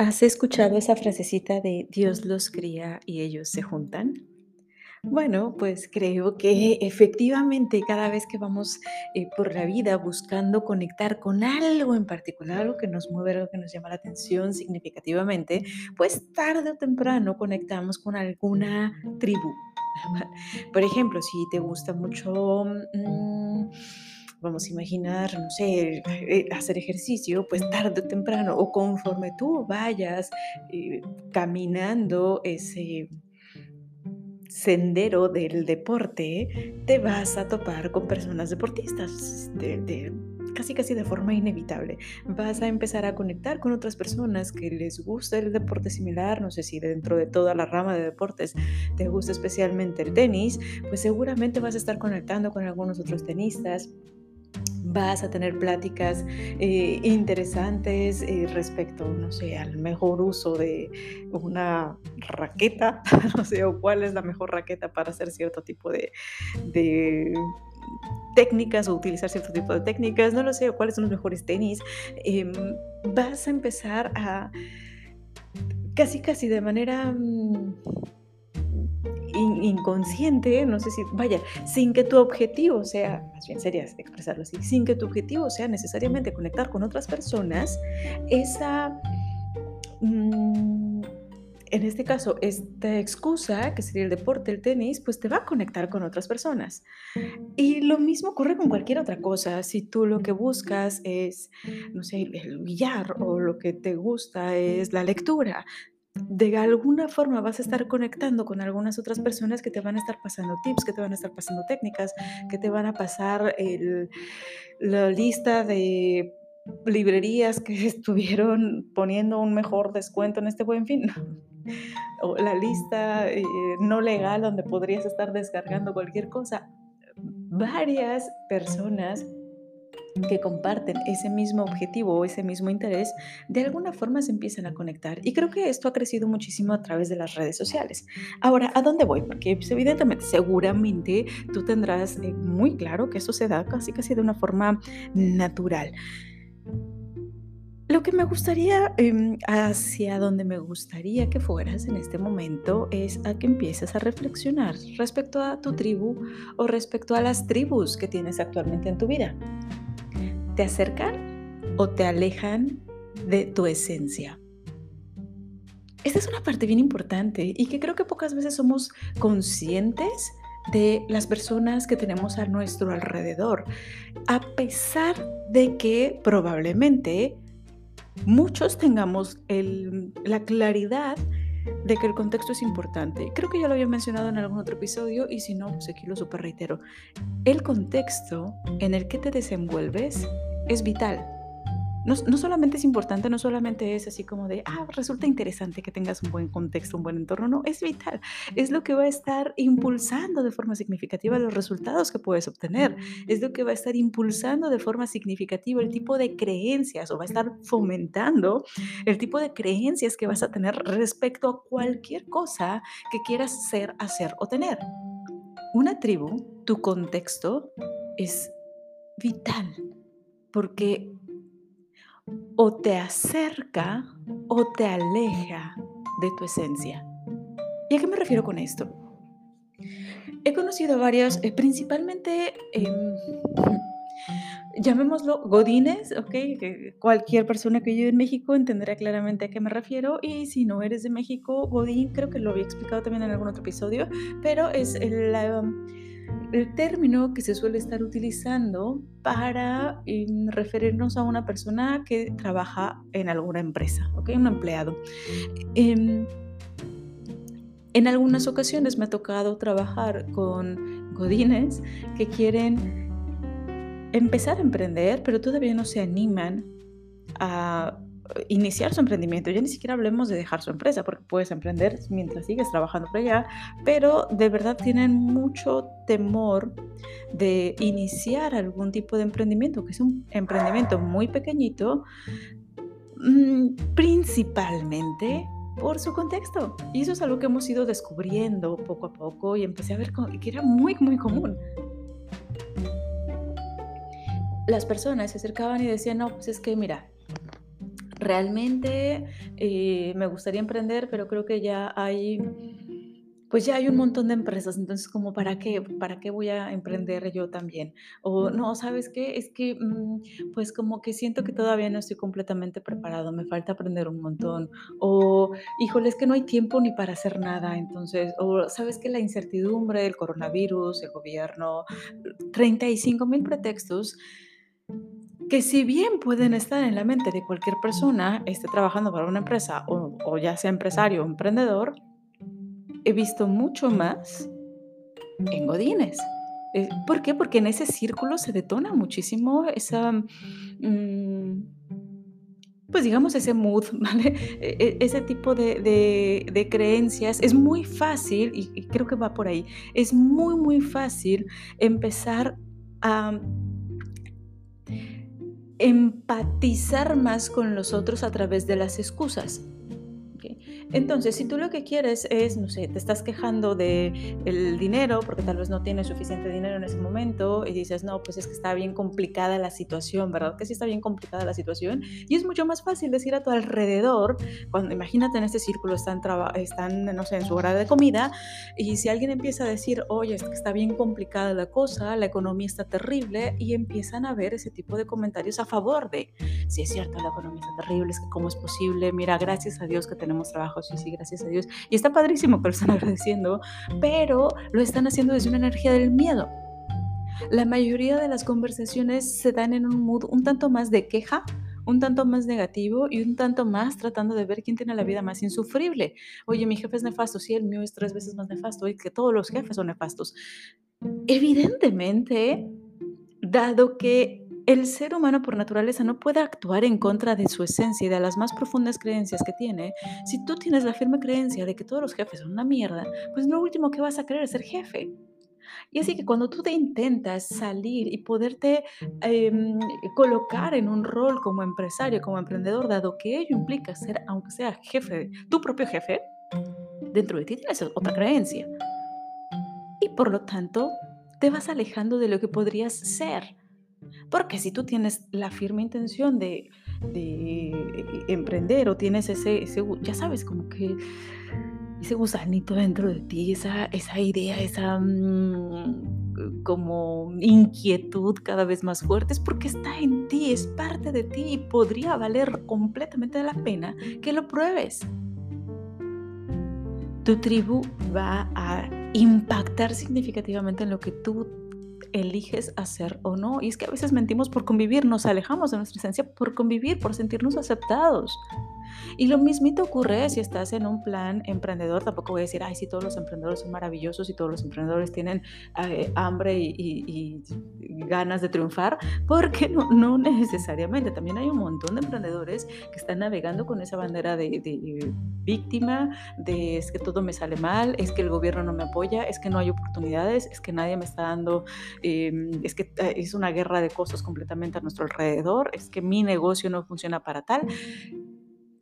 ¿Has escuchado esa frasecita de Dios los cría y ellos se juntan? Bueno, pues creo que efectivamente cada vez que vamos eh, por la vida buscando conectar con algo en particular, algo que nos mueve, algo que nos llama la atención significativamente, pues tarde o temprano conectamos con alguna tribu. Por ejemplo, si te gusta mucho... mm, Vamos a imaginar, no sé, eh, hacer ejercicio, pues tarde o temprano, o conforme tú vayas eh, caminando ese sendero del deporte, te vas a topar con personas deportistas, de, casi casi de forma inevitable. Vas a empezar a conectar con otras personas que les gusta el deporte similar, no sé si dentro de toda la rama de deportes te gusta especialmente el tenis, pues seguramente vas a estar conectando con algunos otros tenistas vas a tener pláticas eh, interesantes eh, respecto, no sé, al mejor uso de una raqueta, no sé, o cuál es la mejor raqueta para hacer cierto tipo de, de técnicas o utilizar cierto tipo de técnicas, no lo sé, o cuáles son los mejores tenis. Em, vas a empezar a casi, casi de manera... mm, in- inconsciente, no sé si, vaya, sin que tu objetivo sea, más bien sería expresarlo así, sin que tu objetivo sea necesariamente conectar con otras personas, esa, mm, en este caso, esta excusa, que sería el deporte, el tenis, pues te va a conectar con otras personas. Y lo mismo ocurre con cualquier otra cosa. Si tú lo que buscas es, no sé, el billar o lo que te gusta es la lectura, de alguna forma vas a estar conectando con algunas otras personas que te van a estar pasando tips, que te van a estar pasando técnicas, que te van a pasar el- la lista de librerías que estuvieron poniendo un mejor descuento en este buen fin. O la lista eh, no legal donde podrías estar descargando cualquier cosa. Varias personas que comparten ese mismo objetivo o ese mismo interés, de alguna forma se empiezan a conectar. Y creo que esto ha crecido muchísimo a través de las redes sociales. Ahora, ¿a dónde voy? Porque pues, evidentemente, seguramente tú tendrás eh, muy claro que eso se da casi casi de una forma natural. Lo que me gustaría, em, hacia donde me gustaría que fueras en este momento, es a que empieces a reflexionar respecto a tu tribu o respecto a las tribus que tienes actualmente en tu vida. ¿Te acercan o te alejan de tu esencia? Esta es una parte bien importante y que creo que pocas veces somos conscientes de las personas que tenemos a nuestro alrededor, a pesar de que probablemente muchos tengamos la claridad de que el contexto es importante. Creo que ya lo había mencionado en algún otro episodio y si no, pues aquí lo super reitero. El contexto en el que te desenvuelves es vital. No, no solamente es importante, no solamente es así como de, ah, resulta interesante que tengas un buen contexto, un buen entorno, no, es vital. Es lo que va a estar impulsando de forma significativa los resultados que puedes obtener. Es lo que va a estar impulsando de forma significativa el tipo de creencias o va a estar fomentando el tipo de creencias que vas a tener respecto a cualquier cosa que quieras ser, hacer o tener. Una tribu, tu contexto es vital porque o te acerca o te aleja de tu esencia. ¿Y a qué me refiero con esto? He conocido varios, eh, principalmente, em, llamémoslo godines, ¿ok? Cualquier persona que vive en México entenderá claramente a qué me refiero. Y si no eres de México, godín, creo que lo había explicado también en algún otro episodio, pero es la- el término que se suele estar utilizando para em, referirnos a una persona que trabaja en alguna empresa, ¿ok? Un empleado. Em, en algunas ocasiones me ha tocado trabajar con godines que quieren empezar a emprender, pero todavía no se animan a iniciar su emprendimiento. Ya ni siquiera hablemos de dejar su empresa, porque puedes emprender mientras sigues trabajando por allá, pero de verdad tienen mucho temor de iniciar algún tipo de emprendimiento, que es un emprendimiento muy pequeñito, mm, principalmente por su contexto. Y eso es algo que hemos ido descubriendo poco a poco y empecé a ver que era muy, muy común. Las personas se acercaban y decían, no, pues es que mira, Realmente eh, me gustaría emprender, pero creo que ya hay pues ya hay un montón de empresas, entonces como para qué, para qué voy a emprender yo también. O no, ¿sabes qué? Es que mm, pues como que siento que todavía no estoy completamente preparado, me falta aprender un montón. O híjole, es que no hay tiempo ni para hacer nada, entonces, o sabes que la incertidumbre, el coronavirus, el gobierno, 35 mil pretextos que si bien pueden estar en la mente de cualquier persona, esté trabajando para una empresa o, o ya sea empresario o emprendedor, he visto mucho más en Godines. Eh, ¿Por qué? Porque en ese círculo se detona muchísimo esa, mm, pues digamos, ese mood, ¿vale? E, e, ese tipo de, creencias. Es muy fácil, y, creo que va por ahí, es muy, muy fácil empezar a empatizar más con los otros a través de las excusas. Entonces, si tú lo que quieres es, no sé, te estás quejando de el dinero porque tal vez no tienes suficiente dinero en ese momento y dices, no, pues es que está bien complicada la situación, ¿verdad? Que sí está bien complicada la situación y es mucho más fácil decir a tu alrededor, cuando imagínate en este círculo están, están no sé, en su hora de comida y si alguien empieza a decir, oye, es que está bien complicada la cosa, la economía está terrible y empiezan a ver ese tipo de comentarios a favor de, si es cierto, la economía está terrible, es que cómo es posible, mira, gracias a Dios que tenemos trabajo sí, sí, gracias a Dios. Y está padrísimo que lo están agradeciendo, pero lo están haciendo desde una energía del miedo. La mayoría de las conversaciones se dan en un mood un tanto más de queja, un tanto más negativo y un tanto más tratando de ver quién tiene la vida más insufrible. Oye, mi jefe es nefasto, sí, el mío es tres veces más nefasto y que todos los jefes son nefastos. Evidentemente, dado que el ser humano por naturaleza no puede actuar en contra de su esencia y de las más profundas creencias que tiene. Si tú tienes la firme creencia de que todos los jefes son una mierda, pues lo último que vas a querer es ser jefe. Y así que cuando tú te intentas salir y poderte em, colocar en un rol como empresario, como emprendedor, dado que ello implica ser, aunque sea jefe, tu propio jefe, dentro de ti tienes otra creencia. Y por lo tanto, te vas alejando de lo que podrías ser. Porque si tú tienes la firme intención de, emprender o tienes ese, ya sabes, como que ese gusanito dentro de ti, esa, esa idea, esa mm, como inquietud cada vez más fuerte, es porque está en ti, es parte de ti y podría valer completamente la pena que lo pruebes. Tu tribu va a impactar significativamente en lo que tú eliges hacer o no. Y es que a veces mentimos por convivir, nos alejamos de nuestra esencia por convivir, por sentirnos aceptados. Y lo mismito ocurre si estás en un plan emprendedor. Tampoco voy a decir, ay, si todos los emprendedores son maravillosos y todos los emprendedores tienen eh, hambre y, ganas de triunfar, porque no, no, necesariamente. También hay un montón de emprendedores que están navegando con esa bandera de, víctima, de es que todo me sale mal, es que el gobierno no me apoya, es que no hay oportunidades, es que nadie me está dando, em, es que eh, es una guerra de costos completamente a nuestro alrededor, es que mi negocio no funciona para tal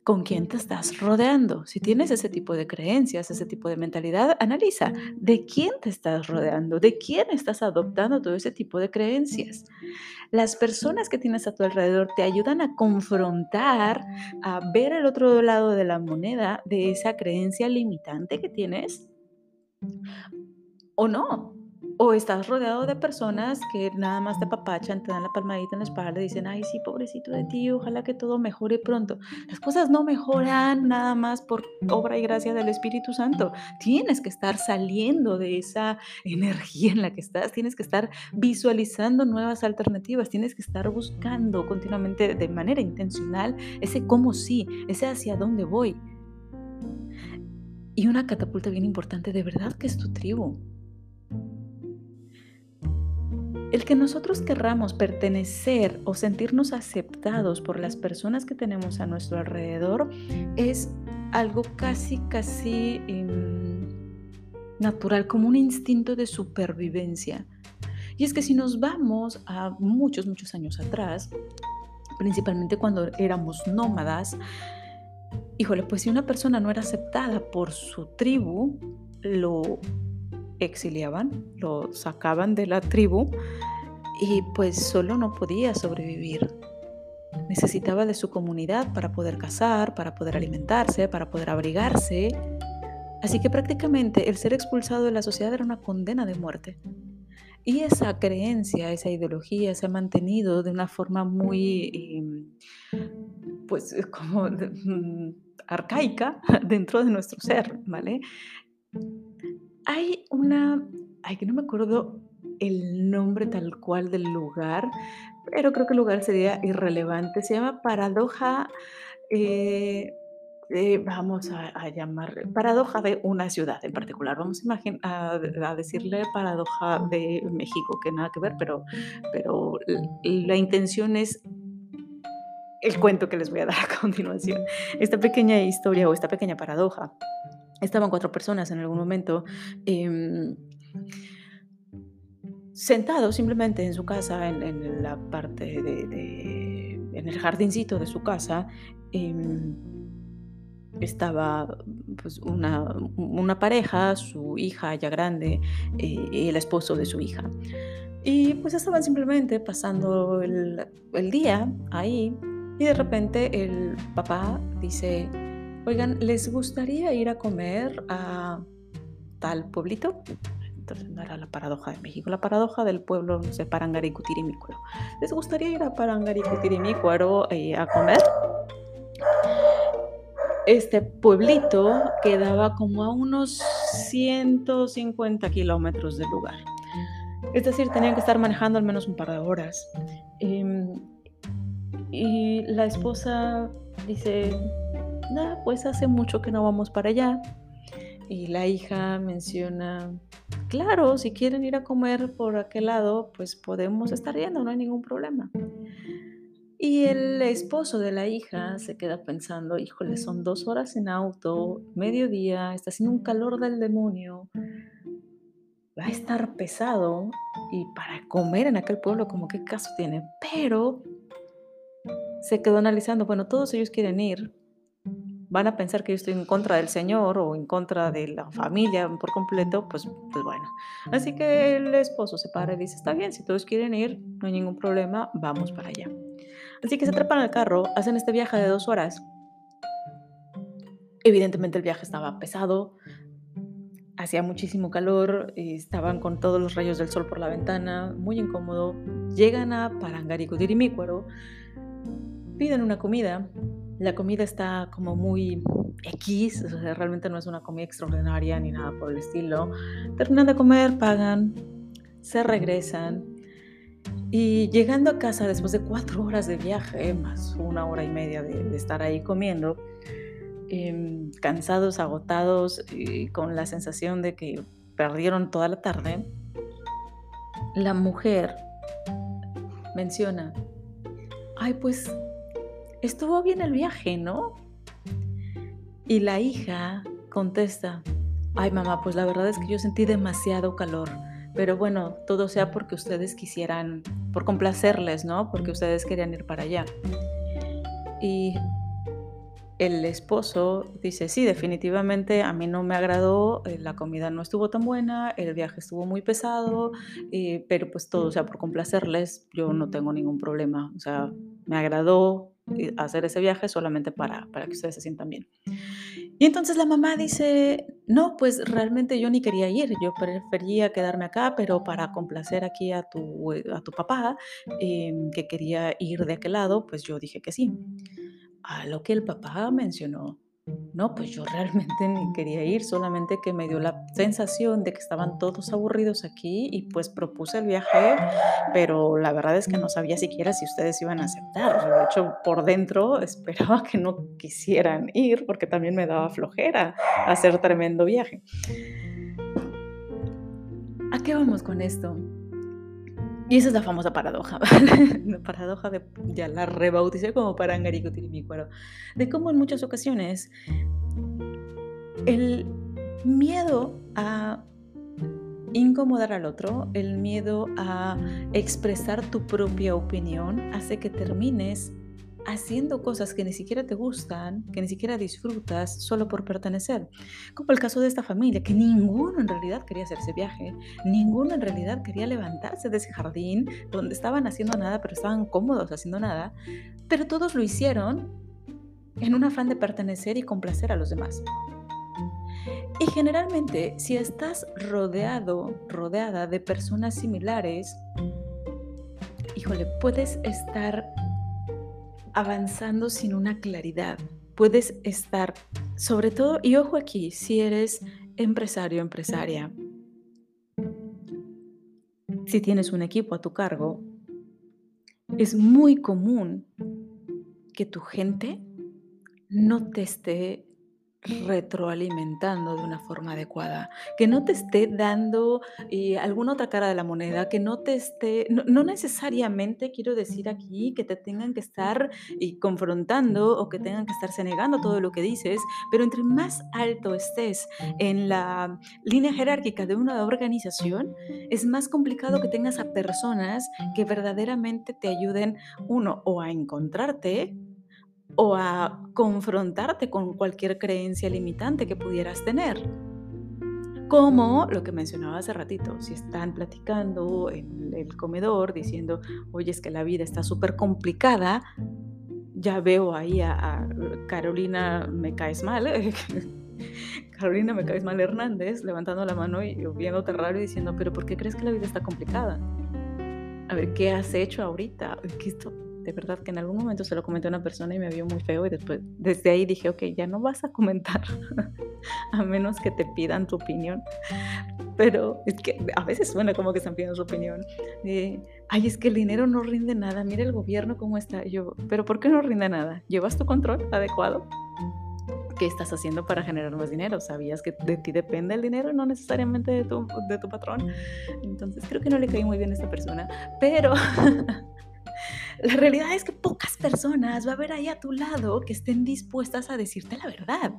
con quién te estás rodeando. Si tienes ese tipo de creencias, ese tipo de mentalidad, analiza de quién te estás rodeando, de quién estás adoptando todo ese tipo de creencias. Las personas que tienes a tu alrededor te ayudan a confrontar, a ver el otro lado de la moneda de esa creencia limitante que tienes o no. O estás rodeado de personas que nada más te papachan, te dan la palmadita en la espalda y dicen, ay, sí, pobrecito de ti, ojalá que todo mejore pronto. Las cosas no mejoran nada más por obra y gracia del Espíritu Santo. Tienes que estar saliendo de esa energía en la que estás, tienes que estar visualizando nuevas alternativas, tienes que estar buscando continuamente de manera intencional ese cómo sí, ese hacia dónde voy. Y una catapulta bien importante, de verdad que es tu tribu. El que nosotros querramos pertenecer o sentirnos aceptados por las personas que tenemos a nuestro alrededor es algo casi, casi em, natural, como un instinto de supervivencia. Y es que si nos vamos a muchos, muchos años atrás, principalmente cuando éramos nómadas, híjole, pues si una persona no era aceptada por su tribu, lo exiliaban, lo sacaban de la tribu y pues solo no podía sobrevivir. necesitaba de su comunidad para poder cazar, para poder alimentarse, para poder abrigarse. Así que prácticamente el ser expulsado de la sociedad era una condena de muerte. Y esa creencia, esa ideología se ha mantenido de una forma muy, pues, como mm, arcaica dentro de nuestro ser, ¿vale? Hay una, ay, que no me acuerdo el nombre tal cual del lugar, pero creo que el lugar sería irrelevante. Se llama paradoja, eh, eh, vamos a, a llamar paradoja de una ciudad en particular. Vamos a, a, decirle paradoja de México, que nada que ver, pero, pero la intención es el cuento que les voy a dar a continuación. Esta pequeña historia o esta pequeña paradoja. Estaban cuatro personas en algún momento. Em, sentado simplemente en su casa, en, la parte de, en el jardincito de su casa, em, estaba pues, una, pareja, su hija ya grande eh, y el esposo de su hija. Y pues estaban simplemente pasando el, el día ahí y de repente el papá dice, oigan, ¿les gustaría ir a comer a tal pueblito? entonces no era la paradoja de México, la paradoja del pueblo, no sé, Parangaricutirimícuaro. ¿Les gustaría ir a Parangaricutirimícuaro eh, a comer? Este pueblito quedaba como a unos 150 kilómetros del lugar. Es decir, tenían que estar manejando al menos un par de horas. Em, y la esposa dice, nada, pues hace mucho que no vamos para allá. Y la hija menciona, claro, si quieren ir a comer por aquel lado, pues podemos estar yendo, no hay ningún problema. Y el esposo de la hija se queda pensando, híjole, son dos horas en auto, mediodía, está haciendo un calor del demonio, va a estar pesado y para comer en aquel pueblo, como qué caso tiene. Pero se quedó analizando, bueno, todos ellos quieren ir, van a pensar que yo estoy en contra del Señor o en contra de la familia por completo, pues, pues bueno. Así que el esposo se para y dice, está bien, si todos quieren ir, no hay ningún problema, vamos para allá. Así que se trepan al carro, hacen este viaje de dos horas. Evidentemente el viaje estaba pesado, hacía muchísimo calor, estaban con todos los rayos del sol por la ventana, muy incómodo. Llegan a Parangaricutirimícuaro, piden una comida la comida está como muy X, realmente no es una comida extraordinaria ni nada por el estilo. Terminan de comer, pagan, se regresan y llegando a casa después de cuatro horas de viaje, más una hora y media de, estar ahí comiendo, em, cansados, agotados y con la sensación de que perdieron toda la tarde, la mujer menciona, ay pues estuvo bien el viaje, ¿no? Y la hija contesta, ay mamá, pues la verdad es que yo sentí demasiado calor, pero bueno, todo sea porque ustedes quisieran, por complacerles, ¿no? Porque ustedes querían ir para allá. Y el esposo dice, sí, definitivamente a mí no me agradó, eh, la comida no estuvo tan buena, el viaje estuvo muy pesado, pero pues todo sea por complacerles, yo no tengo ningún problema, o sea, me agradó, hacer ese viaje solamente para, para que ustedes se sientan bien. Y entonces la mamá dice, no, pues realmente yo ni quería ir, yo prefería quedarme acá, pero para complacer aquí a tu, a tu papá, em, que quería ir de aquel lado, pues yo dije que sí. A lo que el papá mencionó, no, pues yo realmente ni quería ir, solamente que me dio la sensación de que estaban todos aburridos aquí y pues propuse el viaje, pero la verdad es que no sabía siquiera si ustedes iban a aceptar. De hecho, por dentro esperaba que no quisieran ir porque también me daba flojera hacer tremendo viaje. ¿A qué vamos con esto? Y esa es la famosa paradoja, la paradoja de, ya la rebauticé como Parangaricutirimícuaro, de cómo en muchas ocasiones el miedo a incomodar al otro, el miedo a expresar tu propia opinión, hace que termines haciendo cosas que ni siquiera te gustan, que ni siquiera disfrutas solo por pertenecer. Como el caso de esta familia, que ninguno en realidad quería hacer ese viaje, ninguno en realidad quería levantarse de ese jardín donde estaban haciendo nada, pero estaban cómodos haciendo nada, pero todos lo hicieron en un afán de pertenecer y complacer a los demás. Y generalmente, si estás rodeado, rodeada de personas similares, híjole, puedes estar avanzando sin una claridad. Puedes estar, sobre todo, y ojo aquí, si eres empresario, empresaria, si tienes un equipo a tu cargo, es muy común que tu gente no te esté retroalimentando de una forma adecuada, que no te esté dando eh, alguna otra cara de la moneda, que no te esté, no, necesariamente quiero decir aquí que te tengan que estar eh, confrontando o que tengan que estarse negando todo lo que dices, pero entre más alto estés en la línea jerárquica de una organización, es más complicado que tengas a personas que verdaderamente te ayuden, uno, o a encontrarte, o a confrontarte con cualquier creencia limitante que pudieras tener. Como lo que mencionaba hace ratito, si están platicando en el comedor diciendo, oye, es que la vida está súper complicada, ya veo ahí a, Carolina Me Caes Mal, Carolina Me Caes Mal Hernández levantando la mano y viéndote raro y diciendo, pero ¿por qué crees que la vida está complicada? A ver, ¿qué has hecho ahorita? ¿Qué esto? De verdad que en algún momento se lo comenté a una persona y me vio muy feo y después desde ahí dije, ok, ya no vas a comentar a menos que te pidan tu opinión. Pero es que a veces suena como que están pidiendo su opinión. Ay, es que el dinero no rinde nada, mira el gobierno cómo está. yo, pero ¿por qué no rinde nada? ¿Llevas tu control adecuado? ¿Qué estás haciendo para generar más dinero? ¿Sabías que de ti depende el dinero, no necesariamente de tu, de tu patrón? Entonces creo que no le caí muy bien a esta persona, pero La realidad es que pocas personas va a haber ahí a tu lado que estén dispuestas a decirte la verdad.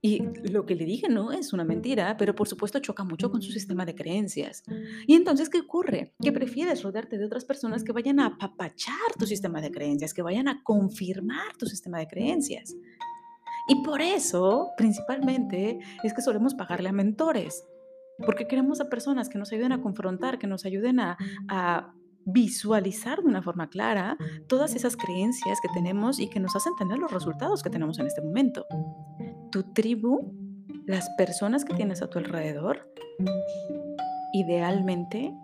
Y lo que le dije no es una mentira, pero por supuesto choca mucho con su sistema de creencias. Y entonces, ¿qué ocurre? Que prefieres rodearte de otras personas que vayan a apapachar tu sistema de creencias, que vayan a confirmar tu sistema de creencias. Y por eso, principalmente, es que solemos pagarle a mentores, porque queremos a personas que nos ayuden a confrontar, que nos ayuden a, a visualizar de una forma clara todas esas creencias que tenemos y que nos hacen tener los resultados que tenemos en este momento. Tu tribu, las personas que tienes a tu alrededor, idealmente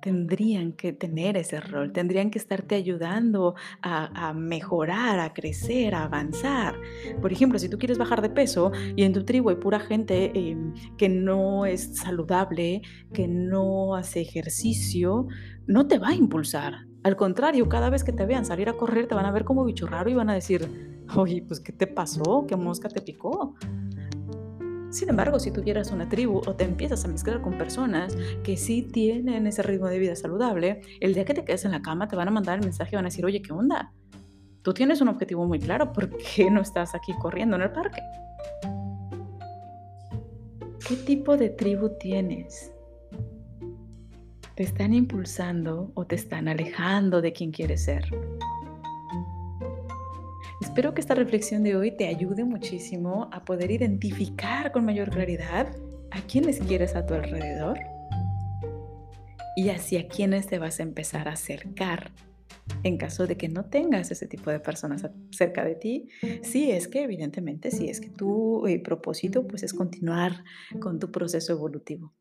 tendrían que tener ese rol, tendrían que estarte ayudando a, mejorar, a crecer, a avanzar. Por ejemplo, si tú quieres bajar de peso y en tu tribu hay pura gente em, que no es saludable, que no hace ejercicio, no te va a impulsar. Al contrario, cada vez que te vean salir a correr, te van a ver como bicho raro y van a decir, oye, pues ¿qué te pasó? ¿Qué mosca te picó? Sin embargo, si tuvieras una tribu o te empiezas a mezclar con personas que sí tienen ese ritmo de vida saludable, el día que te quedes en la cama te van a mandar el mensaje y van a decir, oye, ¿qué onda? Tú tienes un objetivo muy claro, ¿por qué no estás aquí corriendo en el parque? ¿Qué tipo de tribu tienes? ¿Te están impulsando o te están alejando de quien quieres ser? Espero que esta reflexión de hoy te ayude muchísimo a poder identificar con mayor claridad a quienes quieres a tu alrededor y hacia quienes te vas a empezar a acercar en caso de que no tengas ese tipo de personas cerca de ti, si es que evidentemente, si es que tu eh, propósito pues es continuar con tu proceso evolutivo.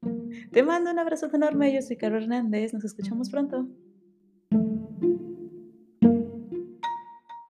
Te mando un abrazo enorme, yo soy Caro Hernández, nos escuchamos pronto.